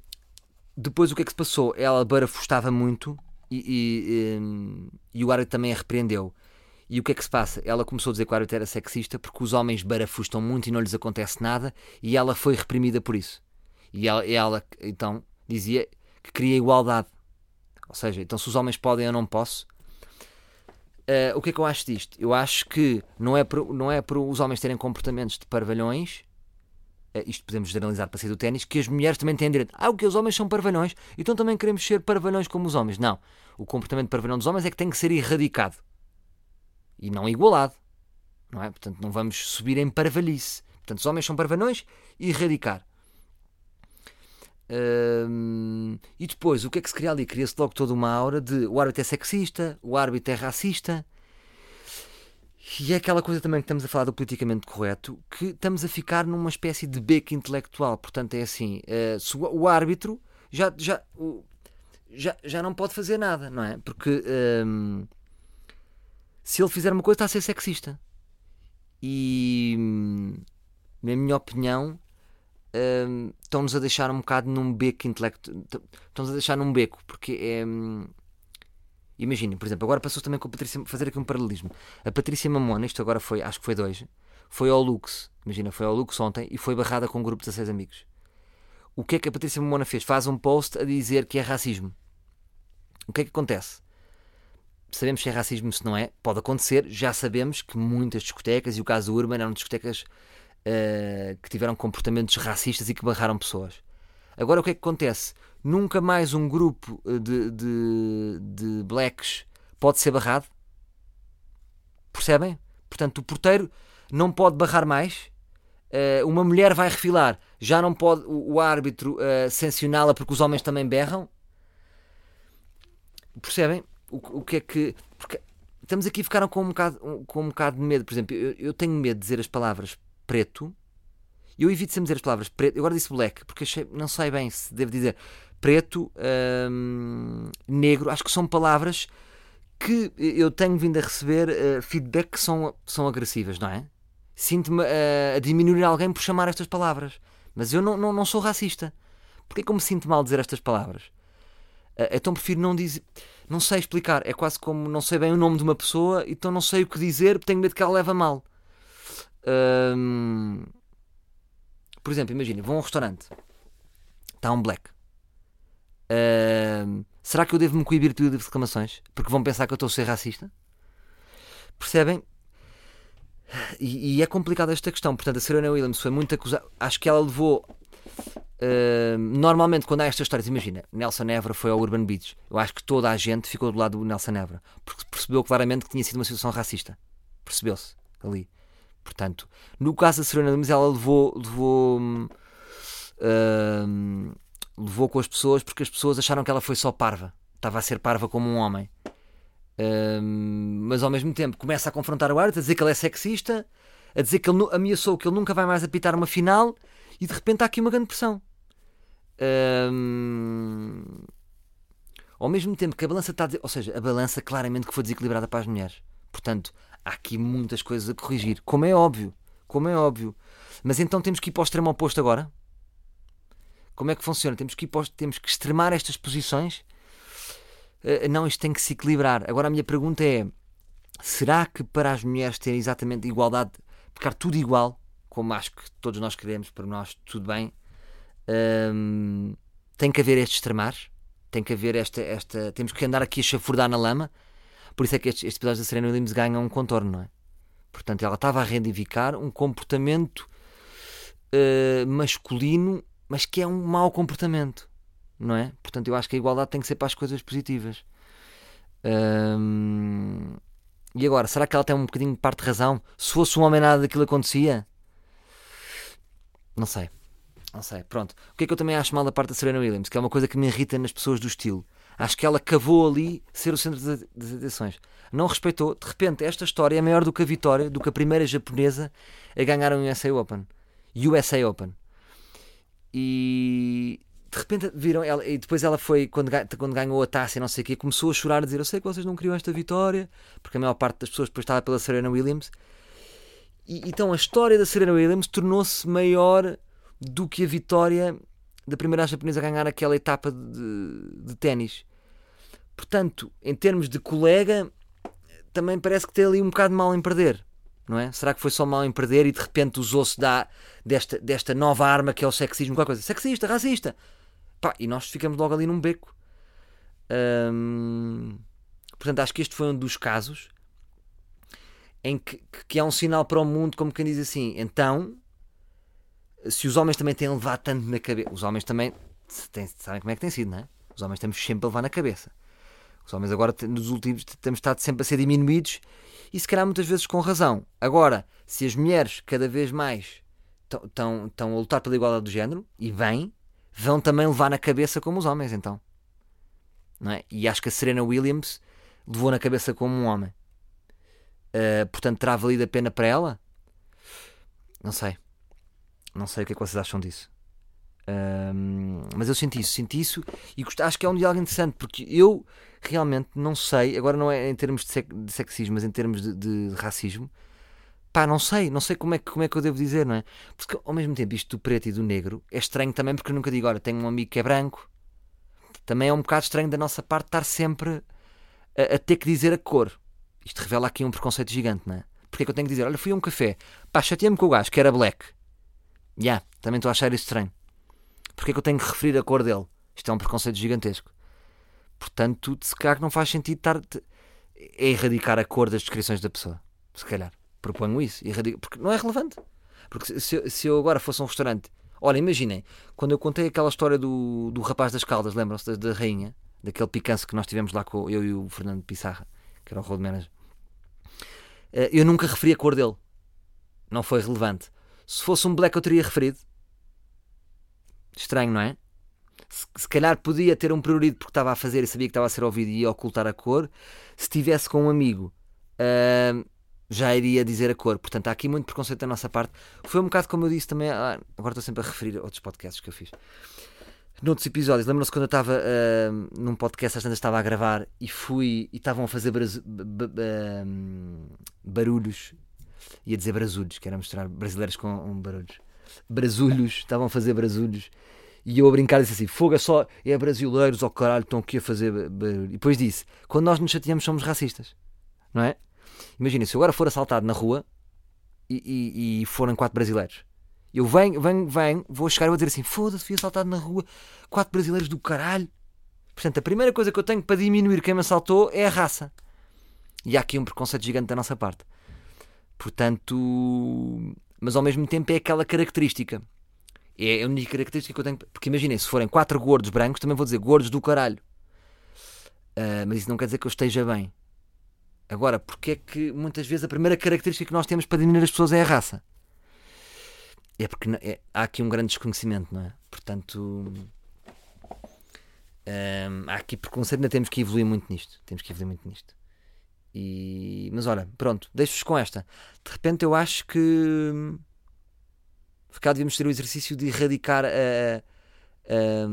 depois, o que é que se passou? Ela barafustava muito e, e, um, e o árbitro também a repreendeu. E o que é que se passa? Ela começou a dizer que o árbitro era sexista porque os homens barafustam muito e não lhes acontece nada e ela foi reprimida por isso. E ela, ela então dizia que queria igualdade. Ou seja, então se os homens podem eu não posso. Uh, o que é que eu acho disto? Eu acho que não é por, não é por os homens terem comportamentos de parvalhões, uh, isto podemos generalizar para ser do ténis, que as mulheres também têm direito. Ah, o que os homens são parvalhões, então também queremos ser parvalhões como os homens. Não. O comportamento parvalhão dos homens é que tem que ser erradicado e não igualado. Não é? Portanto, não vamos subir em parvalhice. Portanto, os homens são parvanões e erradicar. E depois, o que é que se cria ali? Cria-se logo toda uma aura de o árbitro é sexista, o árbitro é racista. E é aquela coisa também que estamos a falar do politicamente correto, que estamos a ficar numa espécie de beco intelectual. Portanto, é assim: uh, o árbitro já, já, já, já não pode fazer nada, não é? Porque hum, se ele fizer uma coisa está a ser sexista. E na minha opinião hum, estão-nos a deixar um bocado num beco intelecto. Estão-nos a deixar num beco, porque é. hum, Imaginem, por exemplo, agora passou também com a Patrícia, fazer aqui um paralelismo. A Patrícia Mamona, isto agora foi, acho que foi dois, foi ao Lux, imagina, foi ao Lux ontem e foi barrada com um grupo de 16 amigos. O que é que a Patrícia Mamona fez? Faz um post a dizer que é racismo. O que é que acontece? Sabemos se é racismo, se não é, pode acontecer. Já sabemos que muitas discotecas, e o caso do Urban, eram discotecas eh, que tiveram comportamentos racistas e que barraram pessoas. Agora o que é que acontece? Nunca mais um grupo eh, de, de, de blacks pode ser barrado. Percebem? Portanto, o porteiro não pode barrar mais. Eh, uma mulher vai refilar, já não pode o, o árbitro eh, sancioná-la porque os homens também berram. Percebem? O, o que é que. Porque estamos aqui a ficar com um bocado, com um bocado de medo. Por exemplo, eu, eu tenho medo de dizer as palavras preto. Eu evito sempre dizer as palavras preto. Eu agora disse black, porque achei, não sei bem se devo dizer preto, hum, negro. Acho que são palavras que eu tenho vindo a receber uh, feedback que são, são agressivas, não é? Sinto-me uh, a diminuir alguém por chamar estas palavras. Mas eu não, não, não sou racista. Porquê que eu me sinto mal dizer estas palavras? Uh, então prefiro não dizer. Não sei explicar. É quase como não sei bem o nome de uma pessoa, então não sei o que dizer, tenho medo que ela leve a mal. Por exemplo, imagina, vou a um restaurante, está um black. Será que eu devo me coibir de reclamações? Porque vão pensar que eu estou a ser racista? Percebem? E, e é complicada esta questão. Portanto, a Serena Williams foi muito acusada. Acho que ela levou. hum, normalmente, quando há estas histórias, imagina, Nelson Évora foi ao Urban Beach. Eu acho que toda a gente ficou do lado do Nelson Évora porque percebeu claramente que tinha sido uma situação racista. Percebeu-se ali. Portanto, no caso da Serena Williams, ela levou, levou, hum, levou com as pessoas porque as pessoas acharam que ela foi só parva. Estava a ser parva como um homem. Hum, mas ao mesmo tempo começa a confrontar o árbitro, a dizer que ele é sexista, a dizer que ele ameaçou que ele nunca vai mais apitar uma final e de repente há aqui uma grande pressão. Ao mesmo tempo que a balança está ou seja, a balança claramente que foi desequilibrada para as mulheres. Portanto, há aqui muitas coisas a corrigir, como é óbvio, como é óbvio. Mas então temos que ir para o extremo oposto agora? Como é que funciona? Temos que, ir para temos que extremar estas posições? Uh, não, isto tem que se equilibrar. Agora a minha pergunta é: será que para as mulheres terem exatamente igualdade, ficar tudo igual, como acho que todos nós queremos, para nós tudo bem, hum, tem que haver estes extremares? Tem que haver esta, esta. Temos que andar aqui a chafurdar na lama? Por isso é que estes, estes episódios da Serena Williams ganham um contorno, não é? Portanto, ela estava a reivindicar um comportamento uh, masculino, mas que é um mau comportamento, não é? Portanto, eu acho que a igualdade tem que ser para as coisas positivas. Hum, e agora, será que ela tem um bocadinho de parte de razão? Se fosse um homem, nada daquilo acontecia? Não sei. Não sei. Pronto. O que é que eu também acho mal da parte da Serena Williams? Que é uma coisa que me irrita nas pessoas do estilo. Acho que ela cavou ali ser o centro das atenções. Não respeitou. De repente, esta história é maior do que a vitória, do que a primeira japonesa a ganhar um USA Open. USA Open. E de repente viram ela, e depois ela foi, quando, quando ganhou a taça e não sei o quê, começou a chorar, a dizer: Eu sei que vocês não queriam esta vitória, porque a maior parte das pessoas depois estava pela Serena Williams. E, então a história da Serena Williams tornou-se maior do que a vitória da primeira japonesa a ganhar aquela etapa de, de ténis. Portanto, em termos de colega, também parece que tem ali um bocado mal em perder. Não é? Será que foi só mal em perder e de repente usou-se da, desta, desta nova arma que é o sexismo? Qualquer coisa. Sexista, racista. Pá, e nós ficamos logo ali num beco. Hum, portanto, acho que este foi um dos casos em que- que é um sinal para o mundo, como quem diz assim, então, se os homens também têm levado tanto na cabeça, os homens também têm- sabem como é que tem sido, não é? Os homens temos sempre a levar na cabeça. Os homens agora, nos últimos, temos estado sempre a ser diminuídos e se calhar muitas vezes com razão. Agora, se as mulheres cada vez mais estão a lutar pela igualdade do género, e bem, vão também levar na cabeça como os homens, então. Não é? E acho que a Serena Williams levou na cabeça como um homem. Uh, portanto, terá valido a pena para ela? Não sei. Não sei o que é que vocês acham disso. Ahm, mas eu senti isso, senti isso e acho que é um diálogo interessante porque eu realmente não sei, agora não é em termos de, sec- de sexismo, mas em termos de, de racismo, pá, não sei, não sei como é, que- como é que eu devo dizer, não é? Porque ao mesmo tempo isto do preto e do negro é estranho também porque eu nunca digo, olha, tenho um amigo que é branco, também é um bocado estranho da nossa parte estar sempre a, a ter que dizer a cor. Isto revela aqui um preconceito gigante, não é? Porque é que eu tenho que dizer, olha, fui a um café, pá, chateei-me com o gajo que era black. Já, também estou a achar isso estranho. Porque é que eu tenho que referir a cor dele? Isto é um preconceito gigantesco. Portanto, se calhar não faz sentido estar. É erradicar a cor das descrições da pessoa. Se calhar. Proponho isso. Porque não é relevante. Porque se- se, eu- agora fosse um restaurante. Olha, imaginem, quando eu contei aquela história do, do rapaz das caldas, lembram-se da, da rainha? Daquele picanço que nós tivemos lá com eu e o Fernando Pissarra, que era o road manager. Eh, Eu nunca referi a cor dele. Não foi relevante. Se fosse um black, eu teria referido. Estranho, não é? Se, se calhar podia ter um prioridade porque estava a fazer e sabia que estava a ser ouvido e ia ocultar a cor. Se tivesse com um amigo, ahm, já iria dizer a cor. Portanto, há aqui muito preconceito da nossa parte. Foi um bocado como eu disse também. ah, agora estou sempre a referir a outros podcasts que eu fiz. Noutros episódios, lembram-se quando eu estava ahm, num podcast, às tantas estava a gravar e fui e estavam a fazer ahm, barulhos. Ia dizer brasulhos, que era mostrar brasileiros com um barulhos. Brasulhos, estavam a fazer brasulhos. E eu a brincar disse assim: Foga só, é brasileiros, ao caralho, estão aqui a fazer ba- barulho. E depois disse: Quando nós nos chateamos, somos racistas, não é? Imagina, se eu agora for assaltado na rua e, e, e forem quatro brasileiros, eu venho, venho, venho, vou chegar e vou dizer assim: Foda-se, fui assaltado na rua, quatro brasileiros do caralho. Portanto, a primeira coisa que eu tenho para diminuir quem me assaltou é a raça. E há aqui um preconceito gigante da nossa parte. Portanto, mas ao mesmo tempo é aquela característica. É a única característica que eu tenho. Porque imaginem, se forem quatro gordos brancos, também vou dizer gordos do caralho. Ah, mas isso não quer dizer que eu esteja bem. Agora, porque é que muitas vezes a primeira característica que nós temos para diminuir as pessoas é a raça? É porque é- há aqui um grande desconhecimento, não é? Portanto, hum, há aqui preconceito, ainda temos que evoluir muito nisto. Temos que evoluir muito nisto. E, mas olha, pronto, deixo-vos com esta. De repente eu acho que hum, calhar devíamos ter o exercício de erradicar a, a,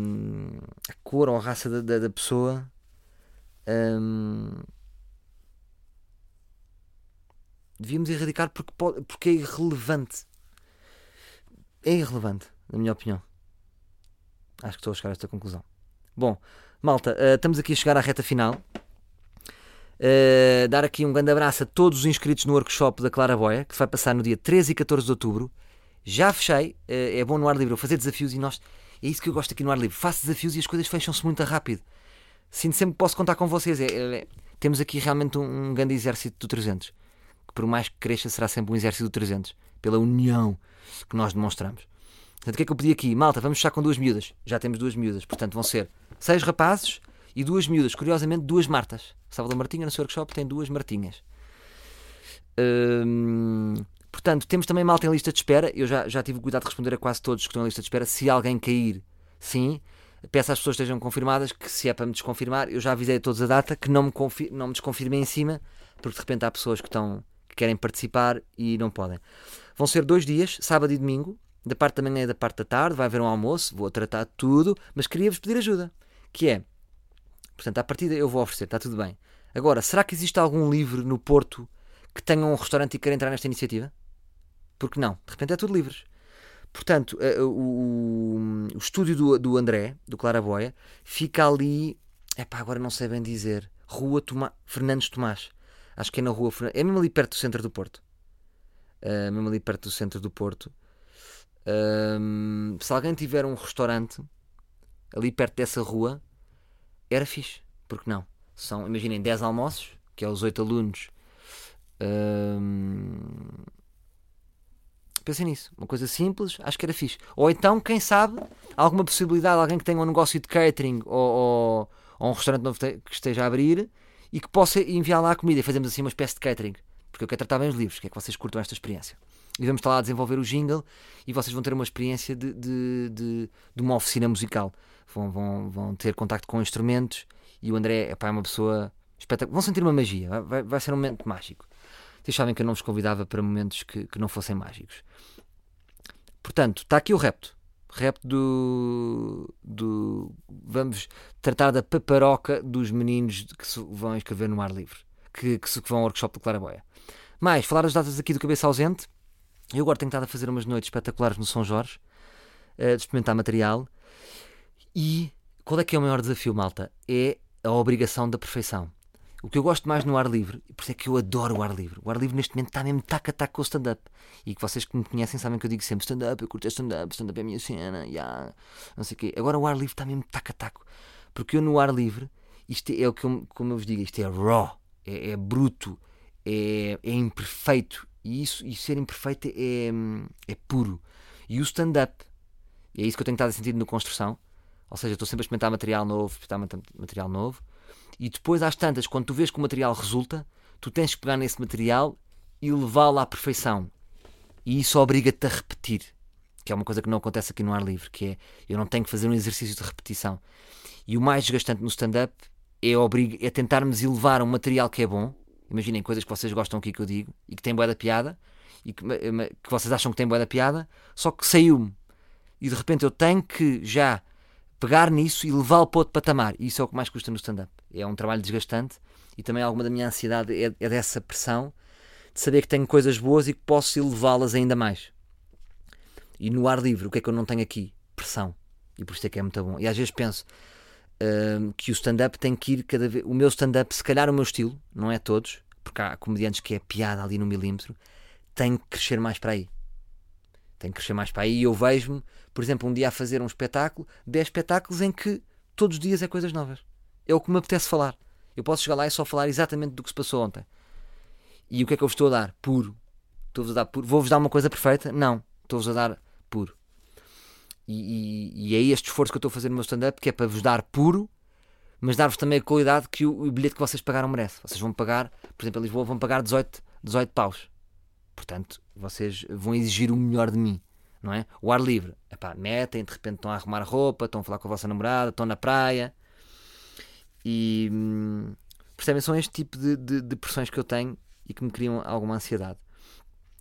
a cor ou a raça da, da- da pessoa. hum, devíamos erradicar porque, pode- porque é irrelevante. É irrelevante, na minha opinião. Acho que estou a chegar a esta conclusão. Bom, malta, eh, estamos aqui a chegar à reta final. Uh, dar aqui um grande abraço a todos os inscritos no workshop da Clara Boia, que vai passar no dia 13 e 14 de outubro. Já fechei, uh, é bom no ar livre eu fazer desafios e nós. É isso que eu gosto aqui no ar livre. Faço desafios e as coisas fecham-se muito rápido. Sinto sempre que posso contar com vocês. É- é- temos aqui realmente um, um grande exército do 300, que por mais que cresça, será sempre um exército do 300, pela união que nós demonstramos. Portanto, o que é que eu pedi aqui? Malta, vamos fechar com duas miúdas. Já temos duas miúdas, portanto vão ser seis rapazes e duas miúdas. Curiosamente, duas Martas. Salvador Martinha, no seu workshop, tem duas Martinhas. Hum, portanto, temos também malta em lista de espera. Eu já, já tive o cuidado de responder a quase todos que estão em lista de espera. Se alguém cair, sim. Peço às pessoas que estejam confirmadas que se é para me desconfirmar, eu já avisei a todos a data que não me, confi- não me desconfirmem em cima, porque de repente há pessoas que, estão, que querem participar e não podem. Vão ser dois dias, sábado e domingo, da parte da manhã e da parte da tarde. Vai haver um almoço, vou tratar de tudo, mas queria-vos pedir ajuda. Que é, portanto, à partida eu vou oferecer, está tudo bem. Agora, será que existe algum livre no Porto que tenha um restaurante e queira entrar nesta iniciativa? Porque não, de repente é tudo livres. Portanto, eh, o, o- o estúdio do, do André, do Claraboia, fica ali. Epá, agora não sei bem dizer. Rua Toma, Fernandes Tomás. Acho que é na rua. Fernan- É mesmo ali perto do centro do Porto. Eh, mesmo ali perto do centro do Porto. Ahm, se alguém tiver um restaurante ali perto dessa rua, era fixe. Porque não? São, imaginem, 10 almoços, que é os 8 alunos. Ahm, Pensem nisso, uma coisa simples, acho que era fixe. Ou então, quem sabe, alguma possibilidade, alguém que tenha um negócio de catering ou, ou- ou um restaurante novo que esteja a abrir e que possa enviar lá a comida e fazemos assim uma espécie de catering. Porque eu quero tratar bem os livros, que é que vocês curtam esta experiência. E vamos estar lá a desenvolver o jingle e vocês vão ter uma experiência de, de, de, de uma oficina musical. Vão, vão, vão ter contacto com instrumentos e o André epá, é uma pessoa espetacular. Vão sentir uma magia, vai- vai, ser um momento mágico. Vocês sabem que eu não vos convidava para momentos que, que não fossem mágicos. Portanto, está aqui o repto. rap do, do. Vamos tratar da paparoca dos meninos que vão escrever no ar livre, que, que, que vão ao workshop do Claraboia. Mais, falar das datas aqui do Cabeça Ausente. Eu agora tenho estado a fazer umas noites espetaculares no São Jorge, uh, de experimentar material. E qual é que é o maior desafio, malta? É a obrigação da perfeição. O que eu gosto mais no ar livre, e por isso é que eu adoro o ar livre. O ar livre neste momento está mesmo tac a tac com o stand-up. E que vocês que me conhecem sabem que eu digo sempre stand-up, eu curto stand-up, stand-up é a minha cena, yeah, não sei o quê. Agora o ar livre está mesmo tac a taco. Porque eu no ar livre, isto é o que eu, como eu vos digo, isto é raw, é, é bruto, é, é, imperfeito. E isso, e ser imperfeito é, é puro. E o stand-up, é isso que eu tenho estado a sentir no construção. Ou seja, estou sempre a experimentar material novo, experimentar material novo e depois, às tantas, quando tu vês que o material resulta, tu tens que pegar nesse material e levá-lo à perfeição. E isso obriga-te a repetir, que é uma coisa que não acontece aqui no ar livre, que é eu não tenho que fazer um exercício de repetição. E o mais desgastante no stand-up é, é tentarmos elevar um material que é bom. Imaginem coisas que vocês gostam aqui que eu digo e que tem boa da piada e que, que vocês acham que tem boa da piada, só que saiu-me. E de repente eu tenho que já pegar nisso e levá-lo para outro patamar. E isso é o que mais custa no stand-up. É um trabalho desgastante e também alguma da minha ansiedade é, é dessa pressão de saber que tenho coisas boas e que posso elevá-las ainda mais. E no ar livre, o que é que eu não tenho aqui? Pressão. E por isso é que é muito bom. E às vezes penso que o stand-up tem que ir cada vez. O meu stand-up, se calhar o meu estilo, não é todos, porque há comediantes que é piada ali no milímetro, tem que crescer mais para aí. Tem que crescer mais para aí. E eu vejo-me, por exemplo, um dia a fazer um espetáculo, 10 espetáculos em que todos os dias é coisas novas. É o que me apetece falar. Eu posso chegar lá e só falar exatamente do que se passou ontem. E o que é que eu vos estou a dar? Puro. Estou-vos a dar puro. Vou-vos dar uma coisa perfeita? Não. Estou-vos a dar. E, e, e, é este esforço que eu estou a fazer no meu stand-up, que é para vos dar puro, mas dar-vos também a qualidade que o, o, bilhete que vocês pagaram merece. Vocês vão pagar, por exemplo, em Lisboa, vão pagar 18, 18 paus. Portanto, vocês vão exigir o melhor de mim, não é? O ar livre. Epá, metem, de repente estão a arrumar roupa, estão a falar com a vossa namorada, estão na praia. E hum, percebem? São este tipo de, de, de, pressões que eu tenho e que me criam alguma ansiedade.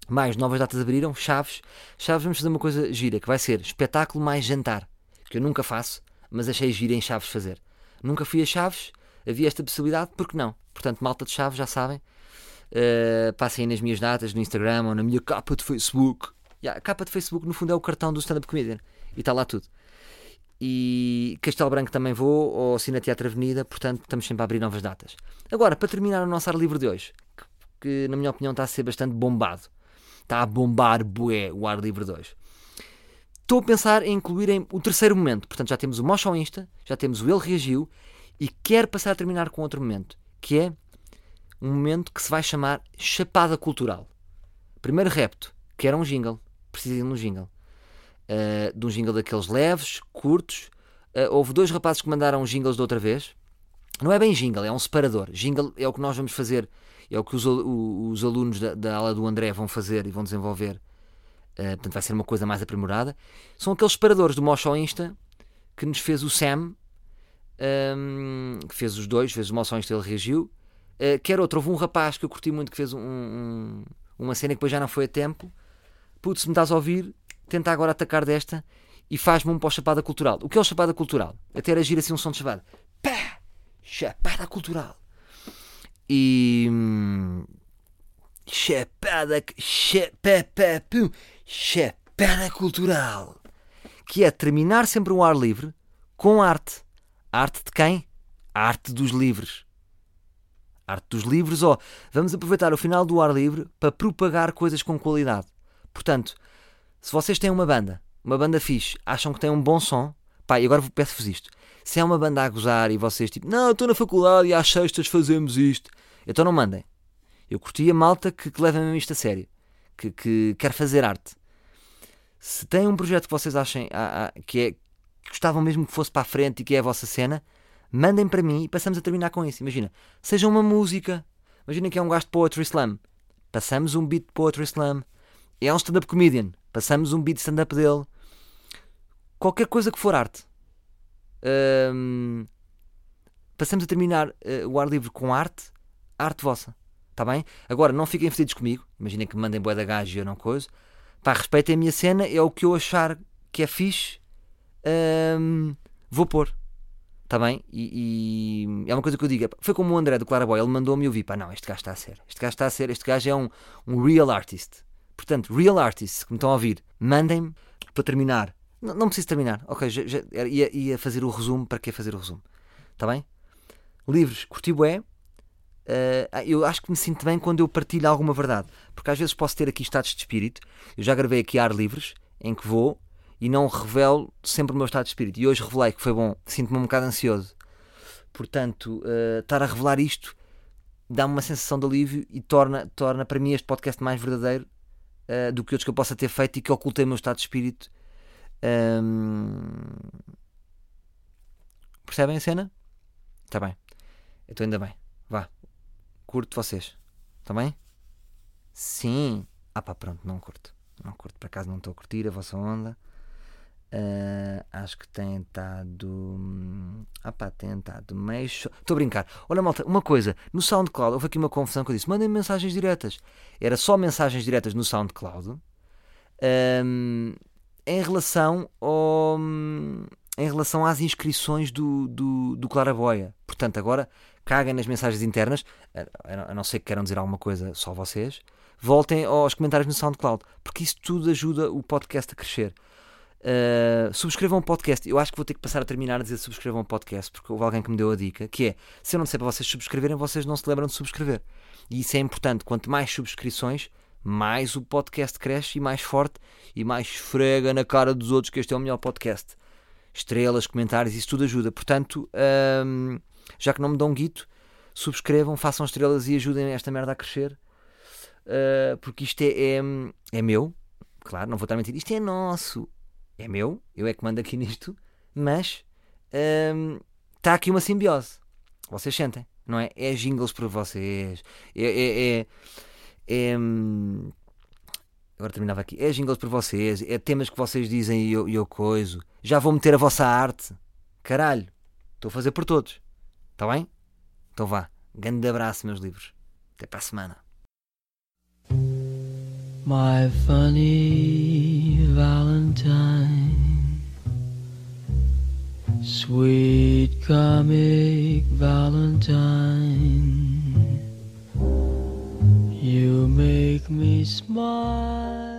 Mais novas datas abriram, Chaves. Chaves, vamos fazer uma coisa gira, que vai ser espetáculo mais jantar. Que eu nunca faço, mas achei gira em Chaves fazer. Nunca fui a Chaves, havia esta possibilidade, porque não? Portanto, malta de Chaves, já sabem, Uh, passem nas minhas datas no Instagram ou na minha capa de Facebook. Yeah, a capa de Facebook, no fundo, é o cartão do stand-up comedian. E está lá tudo. E Castelo Branco também vou, ou Cine Teatro Avenida, portanto, estamos sempre a abrir novas datas. Agora, para terminar o nosso ar livre de hoje, que, que na minha opinião está a ser bastante bombado, está a bombar bué o ar livre de hoje. Estou a pensar em incluir em o terceiro momento. Portanto, já temos o Mosh ao Insta, já temos o Ele Reagiu e quero passar a terminar com outro momento, que é um momento que se vai chamar Chapada Cultural. Primeiro repto, que era um jingle, precisa de um jingle. Uh, de um jingle daqueles leves, curtos. Uh, houve dois rapazes que mandaram jingles de outra vez. Não é bem jingle, é um separador. Jingle é o que nós vamos fazer, é o que os, os alunos da, da aula do André vão fazer e vão desenvolver. Uh, portanto, vai ser uma coisa mais aprimorada. São aqueles separadores do Mosh Insta que nos fez o Sam, um, que fez os dois, fez o Mosh Insta, ele reagiu. Uh, quer outro, houve um rapaz que eu curti muito que fez um, um, uma cena que depois já não foi a tempo. Putz, se me estás a ouvir, tenta agora atacar desta e faz-me um pós-chapada cultural. O que é o chapada cultural? Até era agir assim um som de chapada. Pá! Chapada cultural. E. Chapada. Chapada, chapada cultural. Que é terminar sempre um ar livre com arte. Arte de quem? Arte dos livres. Arte dos livros, ou vamos aproveitar o final do ar livre para propagar coisas com qualidade. Portanto, se vocês têm uma banda, uma banda fixe, acham que tem um bom som, pá, e agora peço-vos isto. Se é uma banda a gozar e vocês tipo, não, estou na faculdade e às sextas fazemos isto, então não mandem. Eu curti a malta que, que leva mesmo isto a sério, que, que quer fazer arte. Se tem um projeto que vocês achem que, é, que gostavam mesmo que fosse para a frente e que é a vossa cena, mandem para mim e passamos a terminar com isso. Imagina, seja uma música, imagina que é um gajo de Poetry Slam, passamos um beat de Poetry Slam, é um stand-up comedian, passamos um beat stand-up dele, qualquer coisa que for arte. Passamos a terminar uh, o ar livre com arte, arte vossa. Está bem? Agora, não fiquem fedidos comigo. Imaginem que me mandem boé da gajo e eu não coisa. Pá, respeitem a minha cena, é o que eu achar que é fixe vou pôr. Está bem? E, e é uma coisa que eu digo. Foi como o André do Claraboy, ele mandou-me vi: pá, não, este gajo está a ser. Este gajo está a ser. Este gajo é um, um real artist. Portanto, real artists que me estão a ouvir, mandem-me para terminar. Não, não preciso terminar. Ok, já, já, ia, ia fazer o resumo. Para que fazer o resumo? Está bem? Livros, curti bué. Uh, eu acho que me sinto bem quando eu partilho alguma verdade. Porque às vezes posso ter aqui estados de espírito. Eu já gravei aqui ar livres, em que vou e não revelo sempre o meu estado de espírito. E hoje revelei que foi bom, sinto-me um bocado ansioso. Portanto, uh, estar a revelar isto dá-me uma sensação de alívio e torna, torna para mim este podcast mais verdadeiro uh, do que outros que eu possa ter feito e que ocultei o meu estado de espírito. Um... Percebem a cena? Está bem. Então ainda bem. Vá. Curto vocês. Está bem? Sim. Ah pá, pronto, não curto. Não curto. Por acaso não estou a curtir a vossa onda. Uh, acho que tem estado. Ah pá, tem estado meio. Estou a brincar. Olha, malta, uma coisa. No SoundCloud, houve aqui uma confusão que eu disse: mandem mensagens diretas. Era só mensagens diretas no SoundCloud. Um, em relação ao. Em relação às inscrições do, do, do Claraboia. Portanto, agora caguem nas mensagens internas, a não ser que queiram dizer alguma coisa só vocês, voltem aos comentários no SoundCloud, porque isso tudo ajuda o podcast a crescer. Uh, subscrevam o podcast. Eu acho que vou ter que passar a terminar a dizer subscrevam o podcast, porque houve alguém que me deu a dica, que é, se eu não disser para vocês subscreverem, vocês não se lembram de subscrever. E isso é importante. Quanto mais subscrições, mais o podcast cresce e mais forte e mais esfrega na cara dos outros que este é o melhor podcast. Estrelas, comentários, isso tudo ajuda. Portanto, um, já que não me dão um guito, subscrevam, façam estrelas e ajudem esta merda a crescer. Uh, porque isto é, é, é meu, claro, não vou estar a mentir, isto é nosso é meu, eu é que mando aqui nisto, mas está hum, aqui uma simbiose. Vocês sentem, não é? É jingles para vocês, é. é, é, é agora terminava aqui. É jingles para vocês, é temas que vocês dizem e eu, eu coiso. Já vou meter a vossa arte. Caralho, estou a fazer por todos. Está bem? Então vá. Grande abraço, meus livros. Até para a semana. My funny Valentine, sweet comic Valentine, You make me smile.